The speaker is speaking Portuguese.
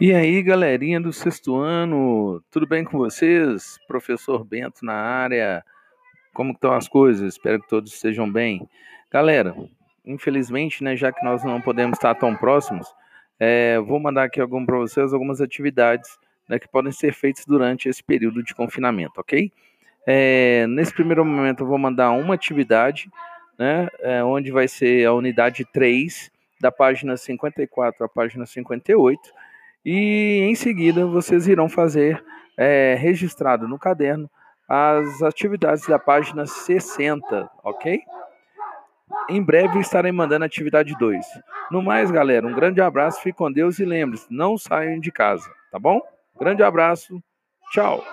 E aí, galerinha do sexto ano, tudo bem com vocês? Professor Bento na área, como estão as coisas? Espero que todos estejam bem. Galera, infelizmente, né, já que nós não podemos estar tão próximos, é, vou mandar aqui algum para vocês algumas atividades né, que podem ser feitas durante esse período de confinamento, ok? É, nesse primeiro momento, eu vou mandar uma atividade, né, é, onde vai ser a unidade 3, da página 54 à página 58 e em seguida vocês irão fazer é, registrado no caderno as atividades da página 60, ok? Em breve estarei mandando a atividade 2. No mais, galera, um grande abraço, fique com Deus e lembre-se, não saiam de casa, tá bom? Grande abraço, tchau!